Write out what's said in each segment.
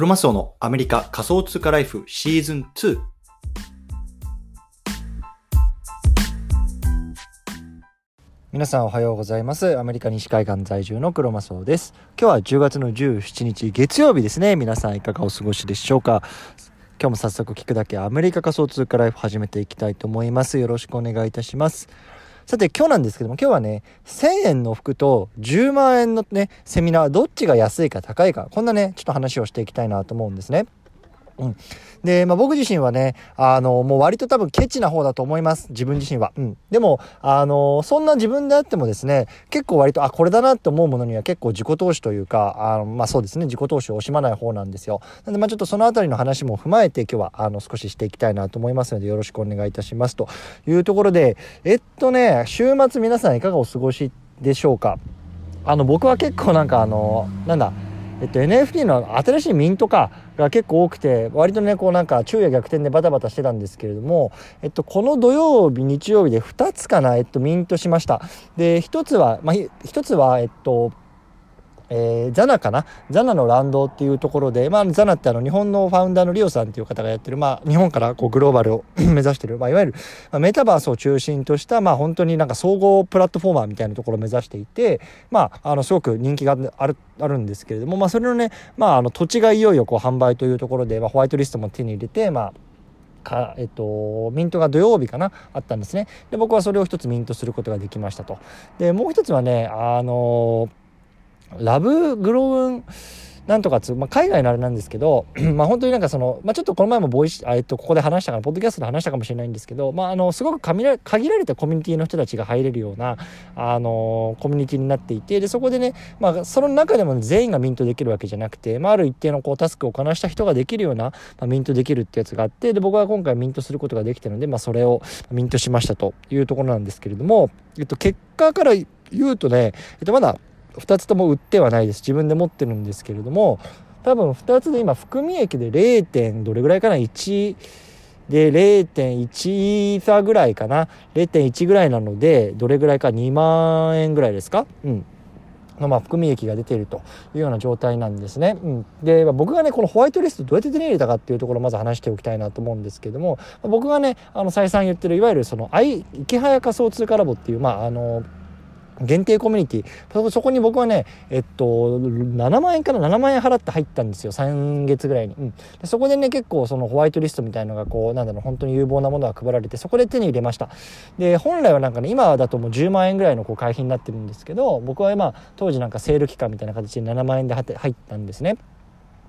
クロマスオのアメリカ仮想通貨ライフシーズン2。皆さんおはようございます。アメリカ西海岸在住のクロマスオです。今日は10月の17日月曜日ですね。皆さんいかがお過ごしでしょうか今日も早速聞くだけアメリカ仮想通貨ライフ始めていきたいと思います。よろしくお願いいたします。さて今日なんですけども今日はね1000円の服と10万円のねセミナーどっちが安いか高いかこんなねちょっと話をしていきたいなと思うんですね。うん。で、まあ、僕自身はね、あの、もう割と多分ケチな方だと思います。自分自身は。うん。でも、あの、そんな自分であってもですね、結構割と、あ、これだなって思うものには結構自己投資というか、あの、まあ、そうですね、自己投資を惜しまない方なんですよ。なんで、まあ、ちょっとそのあたりの話も踏まえて今日は、あの、少ししていきたいなと思いますので、よろしくお願いいたします。というところで、えっとね、週末皆さんいかがお過ごしでしょうか？あの、僕は結構なんかあの、なんだ、えっと、NFT の新しいミント化が結構多くて割とねこうなんか昼夜逆転でバタバタしてたんですけれども、えっと、この土曜日日曜日で2つかな、えっと、ミントしました。で1つは、まあ、1つはえっとえー、ザナかな？ザナのランドっていうところで、まあ、ザナってあの日本のファウンダーのリオさんっていう方がやってる、まあ、日本からこうグローバルを 目指してる、まあ、いわゆる、まあ、メタバースを中心とした、まあ、本当になんか総合プラットフォーマーみたいなところを目指していて、まあ、あのすごく人気があるあるんですけれども、まあ、それのね、まあ、あの土地がいよいよこう販売というところで、まあ、ホワイトリストも手に入れて、まあ、か、えっと、ミントが土曜日かな？あったんですね。で、僕はそれを一つミントすることができましたと。で、もう一つはね、あのーラブグローンなんとかつ、まあ、海外のあれなんですけど、まあ本当になんかその、まあちょっとこの前もボイス、えっと、ここで話したから、ポッドキャストで話したかもしれないんですけど、まああの、すごく限られたコミュニティの人たちが入れるような、あの、コミュニティになっていて、で、そこでね、まあその中でも全員がミントできるわけじゃなくて、まあある一定のこうタスクをこなした人ができるような、まあ、ミントできるってやつがあって、で、僕は今回ミントすることができたので、まあそれをミントしましたというところなんですけれども、えっと、結果から言うとね、えっと、まだ、2つとも売ってはないです。自分で持ってるんですけれども多分2つで今含み益で 0. 点どれぐらいかな？1で0.1差ぐらいかな？0.1ぐらいなのでどれぐらいか？2万円ぐらいですか？うん。のまあ含み益が出ているというような状態なんですね。うん、で、まあ、僕がねこのホワイトリストどうやって手に入れたかっていうところをまず話しておきたいなと思うんですけども、僕がねあの再三言ってるいわゆるその池早仮想通貨ラボっていうまああの限定コミュニティ。そこに僕はねえっと7万円から7万円払って入ったんですよ。3月ぐらいに、うん、でそこでね結構そのホワイトリストみたいのがこうなんだろう本当に有望なものが配られてそこで手に入れました。で本来はなんかね今だともう10万円ぐらいのこう会費になってるんですけど僕は今当時なんかセール期間みたいな形で7万円で入ったんですね。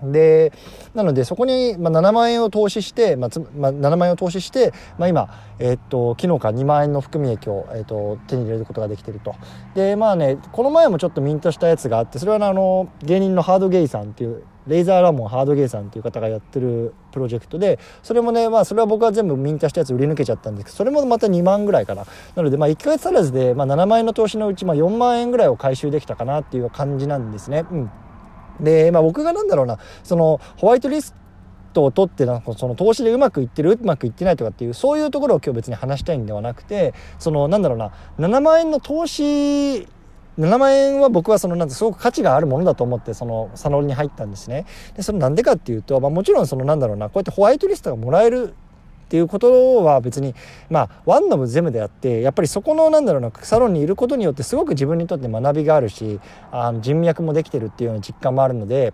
でなのでそこに、まあ、7万円を投資して、まあまあ、7万円を投資して、まあ、今、えー、っと昨日から2万円の含み益を、えー、っと手に入れることができてると。でまあねこの前もちょっとミントしたやつがあってそれは、あの芸人のハードゲイさんっていうレイザーラモンハードゲイさんっていう方がやってるプロジェクトでそれもねまあそれは僕は全部ミントしたやつ売り抜けちゃったんですけどそれもまた2万ぐらいかな。なのでまあ1ヶ月足らずで、まあ、7万円の投資のうち、まあ、4万円ぐらいを回収できたかなっていう感じなんですね。うん。で、まあ、僕がなんだろうなそのホワイトリストを取ってなんかその投資でうまくいってるうまくいってないとかっていうそういうところを今日別に話したいんではなくてそのなんだろうな7万円の投資7万円は僕はそのなんてすごく価値があるものだと思ってそのサロンに入ったんですね。でそれなんでかっていうと、まあ、もちろんそのなんだろうなこうやってホワイトリストがもらえるっていうことは別にまあワンのム全部であってやっぱりそこのなんだろうなサロンにいることによってすごく自分にとって学びがあるしあの人脈もできてるっていうような実感もあるので。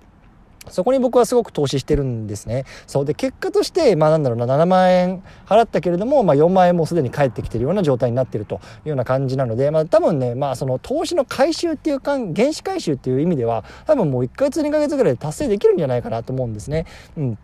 そこに僕はすごく投資してるんですね。そうで結果としてまあなんだろうな7万円払ったけれども、まあ、4万円もすでに返ってきてるような状態になってるというような感じなので、まあ、多分ねまあその投資の回収っていうか原資回収っていう意味では多分もう1ヶ月2ヶ月ぐらいで達成できるんじゃないかなと思うんですね。うん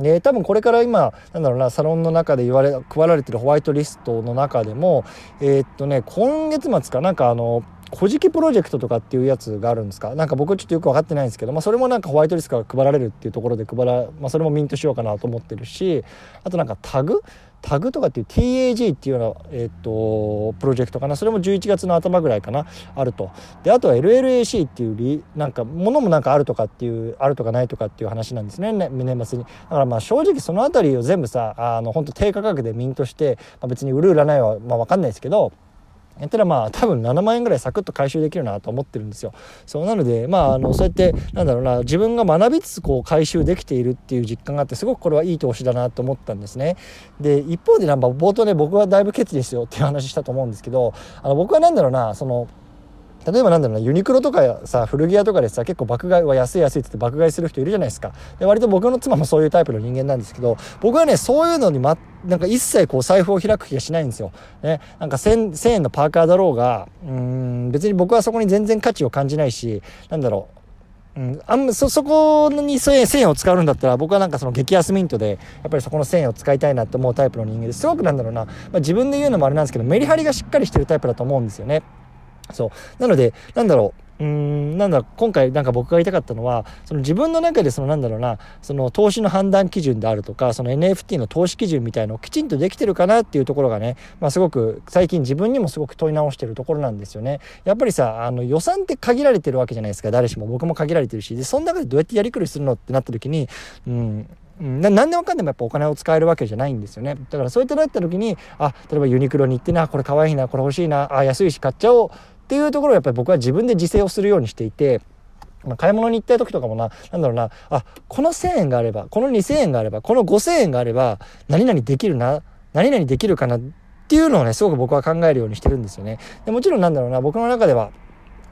で多分これから今なんだろうなサロンの中で言われ配られてるホワイトリストの中でもえー、っとね今月末かなんかあの古事記プロジェクトとかっていうやつがあるんですか？なんか僕ちょっとよく分かってないんですけど、まあ、それもなんかホワイトリストが配られるっていうところで配ら、まあ、それもミントしようかなと思ってるしあとなんかタグ？タグとかっていう TAG っていうような、え、っとプロジェクトかな。それも11月の頭ぐらいかな。あると。であとは LLAC っていうリなんかものもなんかあるとかっていうあるとかないとかっていう話なんですね。年末に。だからまあ正直その辺りを全部さあの本当低価格でミントして、まあ、別に売る売らないはまあ分かんないですけどやったらまあ多分7万円ぐらいサクッと回収できるなと思ってるんですよ。そうなのでまああのそうやってなんだろうな自分が学びつつこう回収できているっていう実感があってすごくこれはいい投資だなと思ったんですね。で一方でなんか冒頭ね僕はだいぶ決意ですよっていう話したと思うんですけどあの僕は何だろうなその例えばなんだろうなユニクロとかさ古着屋とかでさ結構爆買いは安い安いって言って爆買いする人いるじゃないですか。で割と僕の妻もそういうタイプの人間なんですけど僕はねそういうのに、ま、なんか一切こう財布を開く気がしないんですよ、ね、なんか 1000, 1000円のパーカーだろうがうん別に僕はそこに全然価値を感じないしなんだろう。うん、あんそ、そこに1000円を使うんだったら、僕はなんかその激安ミントで、やっぱりそこの1000円を使いたいなって思うタイプの人間ですごくなんだろうな、まあ、自分で言うのもあれなんですけど、メリハリがしっかりしてるタイプだと思うんですよね。そう。なので、なんだろう。うーんなんだ今回なんか僕が言いたかったのはその自分の中でそのなんだろうなその投資の判断基準であるとかその NFT の投資基準みたいのをきちんとできてるかなっていうところがね、まあ、すごく最近自分にもすごく問い直してるところなんですよね。やっぱりさあの予算って限られてるわけじゃないですか誰しも僕も限られてるしでその中でどうやってやりくりするのってなった時にうんな何でもかんでもやっぱお金を使えるわけじゃないんですよねだからそういったなった時にあ例えばユニクロに行ってなこれかわいいなこれ欲しいなあ安いし買っちゃおうっていうところをやっぱり僕は自分で自制をするようにしていて。まあ、買い物に行った時とかもな、なんだろうな、あ、この1000円があれば、この2000円があれば、この5000円があれば、何々できるな、何々できるかなっていうのをね、すごく僕は考えるようにしてるんですよね。でもちろんなんだろうな、僕の中では、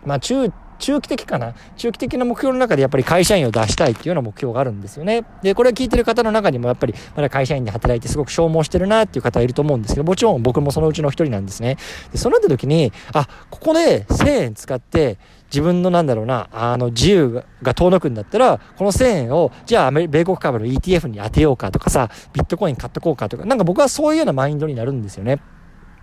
まあ中、中期的かな？中期的な目標の中でやっぱり会社員を出したいっていうような目標があるんですよね。で、これを聞いてる方の中にもやっぱりまだ会社員で働いてすごく消耗してるなっていう方いると思うんですけど、もちろん僕もそのうちの一人なんですね。で、そうなった時に、あ、ここで1000円使って自分のなんだろうな、あの自由が遠のくんだったら、この1000円を、じゃあ米国株の ETF に当てようかとかさ、ビットコイン買っとこうかとか、なんか僕はそういうようなマインドになるんですよね。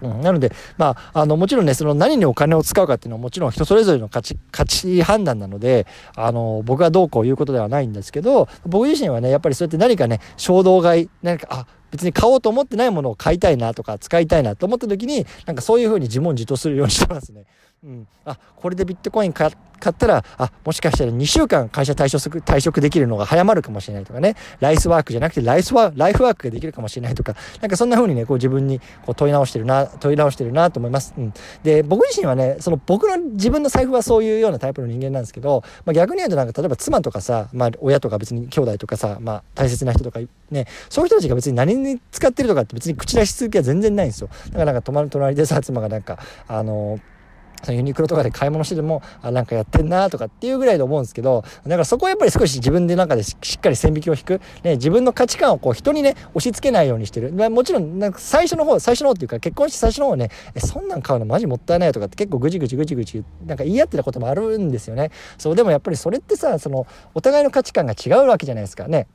うん、なので、まあ、あの、もちろんね、その何にお金を使うかっていうのはもちろん人それぞれの価値、価値判断なので、あの、僕がどうこういうことではないんですけど、僕自身はね、やっぱりそうやって何かね、衝動買い、何か、あ、別に買おうと思ってないものを買いたいなとか使いたいなと思った時に、なんかそういうふうに自問自答するようにしてますね。うん、あこれでビットコイン買ったらあもしかしたら2週間会社退職退職できるのが早まるかもしれないとかね。ライスワークじゃなくてライスワライフワークができるかもしれないとか。なんかそんな風にねこう自分にこう問い直してるな問い直してるなと思います、うん、で僕自身はねその僕の自分の財布はそういうようなタイプの人間なんですけど、まあ、逆に言うとなんか例えば妻とかさ、まあ、親とか別に兄弟とかさ、まあ、大切な人とかねそういう人たちが別に何に使ってるとかって別に口出し続きは全然ないんですよ。だからなんか隣でさ妻がなんかあのーそのユニクロとかで買い物してても、あ、なんかやってんなとかっていうぐらいで思うんですけど、だからそこはやっぱり少し自分でなんかでしっかり線引きを引く、ね、自分の価値観をこう人にね、押し付けないようにしてる。まあ、もちろん、なんか最初の方、最初の方っていうか結婚して最初の方ね、え、そんなん買うのマジもったいないとかって結構ぐじぐじぐじぐじ、なんか言い合ってたこともあるんですよね。そう、でもやっぱりそれってさ、その、お互いの価値観が違うわけじゃないですかね。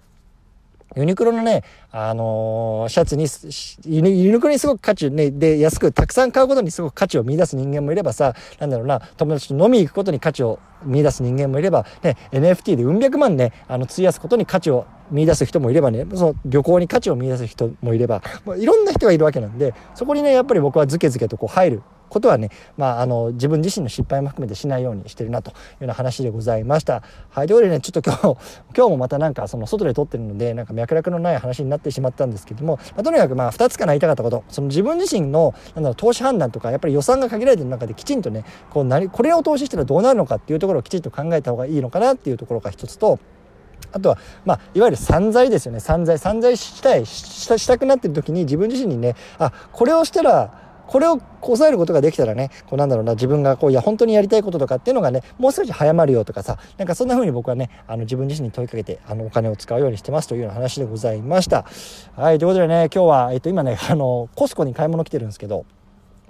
ユニクロのね、あのー、シャツに、ユニクロにすごく価値ね、で、安くたくさん買うことにすごく価値を見出す人間もいればさ、なんだろうな、友達と飲み行くことに価値を見出す人間もいれば、ね、NFT でうん百万ね、あの、費やすことに価値を見出す人もいればね、その旅行に価値を見出す人もいれば、まあ、いろんな人がいるわけなんで、そこにね、やっぱり僕はズケズケとこう入ることはね、まあ、あの自分自身の失敗も含めてしないようにしてるなというような話でございました。はい、ということでねちょっと今日 今日もまたなんかその外で撮ってるのでなんか脈絡のない話になってしまったんですけども、まあ、とにかくまあ2つかな言いたかったこと。その自分自身のなんだろう投資判断とかやっぱり予算が限られてる中できちんとねこう何これを投資したらどうなるのかっていうところをきちんと考えた方がいいのかなっていうところが一つとあとは、まあ、いわゆる散財ですよね。散財散財したいしたくなってる時に自分自身にねあこれをしたらこれを抑えることができたらね、こうなんだろうな、自分がこう、いや、本当にやりたいこととかっていうのがね、もう少し早まるよとかさ、なんかそんな風に僕はね、あの、自分自身に問いかけて、あの、お金を使うようにしてますというような話でございました。はい、ということでね、今日は、えっと、今ね、あの、コスコに買い物来てるんですけど、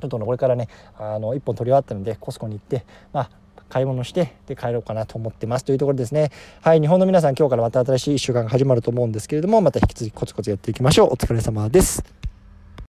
ちょっとこれからね、あの、一本取り終わったので、コスコに行って、まあ、買い物してで帰ろうかなと思ってます。というところですね。はい日本の皆さん今日からまた新しい1週間が始まると思うんですけれどもまた引き続きコツコツやっていきましょう。お疲れ様です。